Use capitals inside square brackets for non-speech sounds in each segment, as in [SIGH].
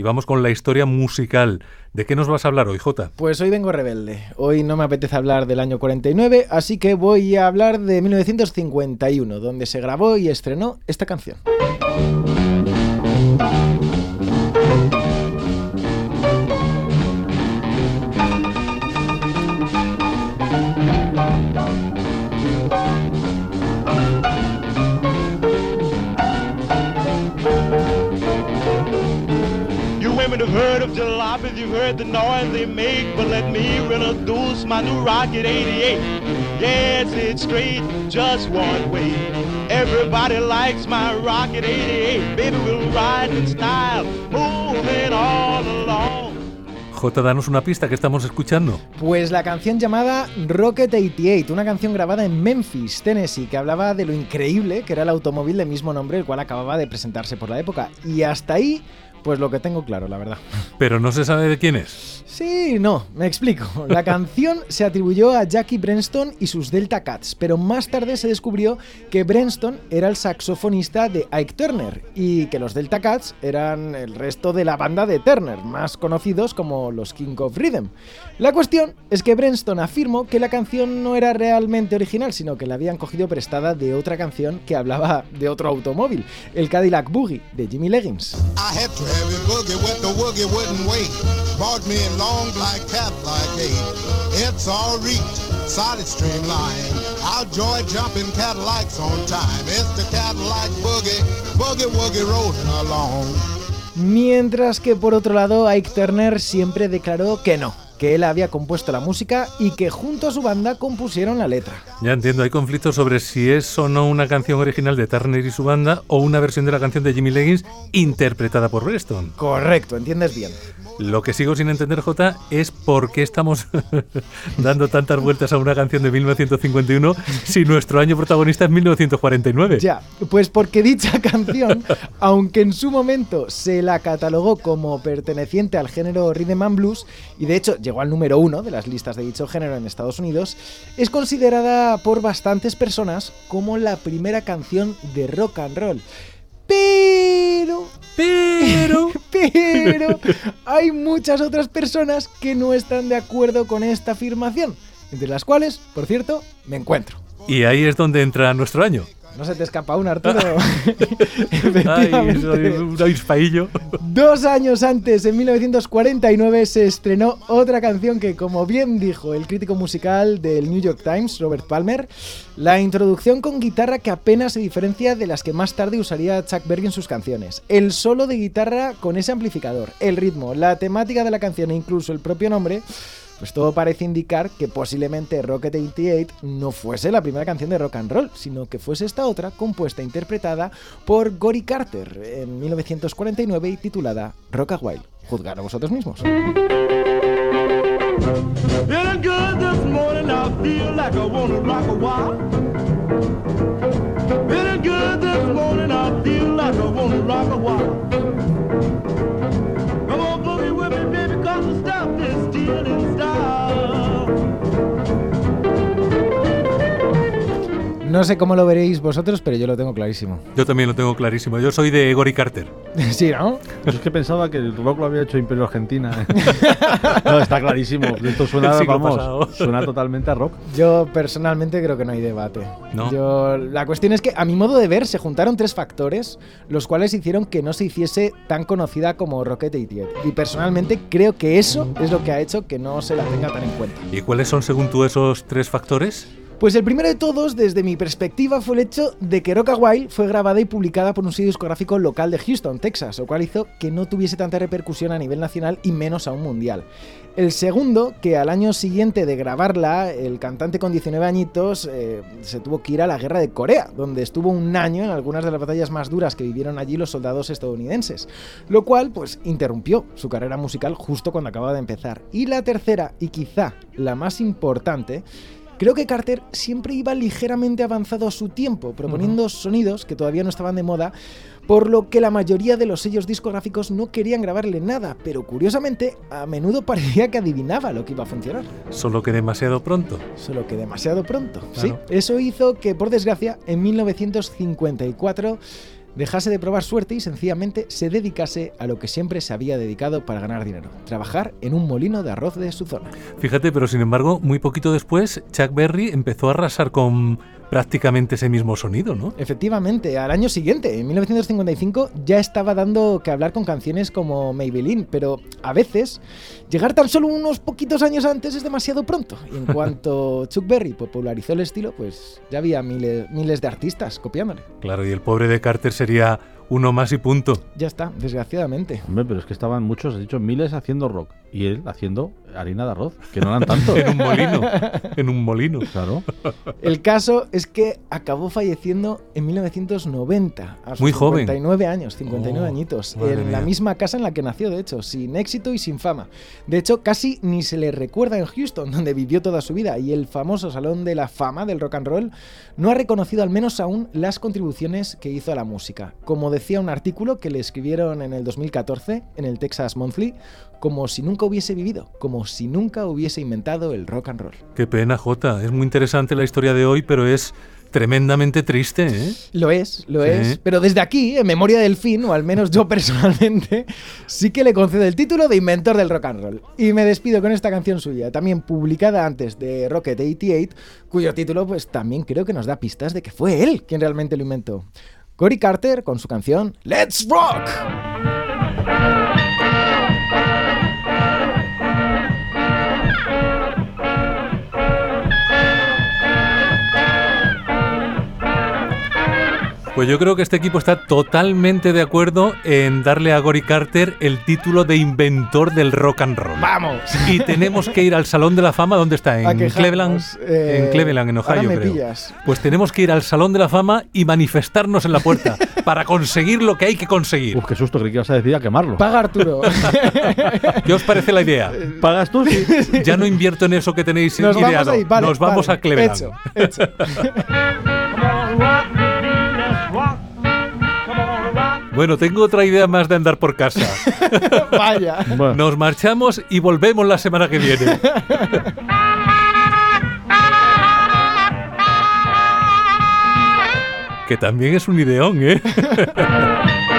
y vamos con la historia musical. ¿De qué nos vas a hablar hoy, Jota? Pues hoy vengo rebelde. Hoy no me apetece hablar del año 49, así que voy a hablar de 1951, donde se grabó y estrenó esta canción. Have heard of jalopies, you've heard the noise they make, but let me introduce my new Rocket 88. Yes, it's straight, just one way. Everybody likes my Rocket 88. Baby, we'll ride in style, moving all along. J, danos una pista que estamos escuchando. Pues la canción llamada Rocket 88, una canción grabada en Memphis, Tennessee, que hablaba de lo increíble que era el automóvil de mismo nombre, el cual acababa de presentarse por la época. Y hasta ahí pues lo que tengo claro, la verdad. Pero no se sabe de quién es. Sí, no, me explico. [LAUGHS] La canción se atribuyó a Jackie Brenston y sus Delta Cats, pero más tarde se descubrió que Brenston era el saxofonista de Ike Turner y que los Delta Cats eran el resto de la banda de Turner, más conocidos como los King of Rhythm. La cuestión es que Brenston afirmó que la canción no era realmente original, sino que la habían cogido prestada de otra canción que hablaba de otro automóvil, el Cadillac Boogie de Jimmy Leggins. Long black Cadillac 8. It's all reach, solid streamline. Our joy jumping Cadillacs on time. It's the Cadillac boogie, boogie woogie rolling along. Mientras que por otro lado Ike Turner siempre declaró que no, que él había compuesto la música y que junto a su banda compusieron la letra. Ya entiendo, hay conflictos sobre si es o no una canción original de Turner y su banda o una versión de la canción de Jimmy Leggins interpretada por Reston. Correcto, entiendes bien. Lo que sigo sin entender, J, es por qué estamos [LAUGHS] dando tantas vueltas a una canción de 1951 [LAUGHS] si nuestro año protagonista es 1949. Ya, pues porque dicha [LAUGHS] canción, aunque en su momento se la catalogó como perteneciente al género rhythm and blues, y de hecho llegó al número uno de las listas de dicho género en Estados Unidos, es considerada por bastantes personas como la primera canción de rock and roll. Pero, pero, pero, hay muchas otras personas que no están de acuerdo con esta afirmación, entre las cuales, por cierto, me encuentro. Y ahí es donde entra nuestro año. No se te escapa un Arturo. [LAUGHS] Ay, un Dos años antes, en 1949, se estrenó otra canción que, como bien dijo el crítico musical del New York Times, Robert Palmer, la introducción con guitarra que apenas se diferencia de las que más tarde usaría Chuck Berry en sus canciones. El solo de guitarra con ese amplificador, el ritmo, la temática de la canción e incluso el propio nombre pues todo parece indicar que posiblemente Rocket 88 no fuese la primera canción de rock and roll, sino que fuese esta otra compuesta e interpretada por Gory Carter en 1949 y titulada Rock a Wild. Juzgar a vosotros mismos. No sé cómo lo veréis vosotros, pero yo lo tengo clarísimo. Yo también lo tengo clarísimo. Yo soy de Gory Carter. [LAUGHS] sí, ¿no? Yo es que pensaba que el rock lo había hecho Imperio Argentina. [LAUGHS] no, está clarísimo. Esto suena, [LAUGHS] vamos, suena totalmente a rock. Yo personalmente creo que no hay debate. ¿No? Yo, la cuestión es que, a mi modo de ver, se juntaron tres factores, los cuales hicieron que no se hiciese tan conocida como Rocket 88. Y personalmente creo que eso es lo que ha hecho que no se la tenga tan en cuenta. ¿Y cuáles son, según tú, esos tres factores? Pues el primero de todos, desde mi perspectiva, fue el hecho de que Rock Wild fue grabada y publicada por un sello discográfico local de Houston, Texas, lo cual hizo que no tuviese tanta repercusión a nivel nacional y menos a un mundial. El segundo, que al año siguiente de grabarla, el cantante con 19 añitos eh, se tuvo que ir a la guerra de Corea, donde estuvo un año en algunas de las batallas más duras que vivieron allí los soldados estadounidenses, lo cual pues interrumpió su carrera musical justo cuando acababa de empezar. Y la tercera, y quizá la más importante, Creo que Carter siempre iba ligeramente avanzado a su tiempo, proponiendo sonidos que todavía no estaban de moda, por lo que la mayoría de los sellos discográficos no querían grabarle nada, pero curiosamente a menudo parecía que adivinaba lo que iba a funcionar. Solo que demasiado pronto. Solo que demasiado pronto, sí. Eso hizo que, por desgracia, en 1954 dejase de probar suerte y sencillamente se dedicase a lo que siempre se había dedicado para ganar dinero, trabajar en un molino de arroz de su zona. Fíjate, pero sin embargo, muy poquito después, Chuck Berry empezó a arrasar con prácticamente ese mismo sonido, ¿no? Efectivamente, al año siguiente, en 1955, ya estaba dando que hablar con canciones como Maybelline, pero a veces llegar tan solo unos poquitos años antes es demasiado pronto. Y en [LAUGHS] cuanto Chuck Berry popularizó el estilo, pues ya había miles, miles de artistas copiándole. Claro, y el pobre de Carter sería uno más y punto. Ya está, desgraciadamente. Hombre, pero es que estaban muchos, he dicho, miles haciendo rock y él haciendo harina de arroz, que no eran tanto. [LAUGHS] en un molino, en un molino. Claro. El caso es que acabó falleciendo en 1990, a sus Muy joven. 59 años, 59 Oh, añitos, en la misma casa en la que nació, de hecho, sin éxito y sin fama. De hecho, casi ni se le recuerda en Houston, [LAUGHS] donde vivió toda su vida, y el famoso Salón de la Fama del Rock and Roll no ha reconocido al menos aún las contribuciones que hizo a la música. Como decía un artículo que le escribieron en el 2014 en el Texas Monthly, como si nunca hubiese vivido, como si nunca hubiese inventado el rock and roll. Qué pena, Jota. Es muy interesante la historia de hoy, pero es tremendamente triste, ¿eh? Lo es, lo Sí. es. Pero desde aquí, en memoria del fin, o al menos yo [LAUGHS] personalmente, sí que le concedo el título de inventor del rock and roll. Y me despido con esta canción suya, también publicada antes de Rocket 88, cuyo título pues también creo que nos da pistas de que fue él quien realmente lo inventó. Cory Carter con su canción Let's Rock. Pues yo creo que este equipo está totalmente de acuerdo en darle a Gory Carter el título de inventor del rock and roll. ¡Vamos! Y tenemos que ir al Salón de la Fama, ¿dónde está? [LAUGHS] En Cleveland, eh, en Cleveland, en ahora Ohio, me creo. pillas. Pues tenemos que ir al Salón de la Fama y manifestarnos en la puerta [LAUGHS] para conseguir lo que hay que conseguir. Uf, qué susto, creí que ibas a decir a quemarlo. Paga Arturo. [LAUGHS] ¿Qué os parece la idea? ¿Pagas tú? Sí. Ya no invierto en eso que tenéis Nos vamos ideado. ahí, vale, Nos vamos vale. a Cleveland. Hecho, hecho. Bueno, tengo otra idea más de andar por casa. [LAUGHS] Vaya. Bueno, Nos marchamos y volvemos la semana que viene. [LAUGHS] que también es un ideón, ¿eh? [LAUGHS]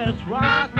Let's rock.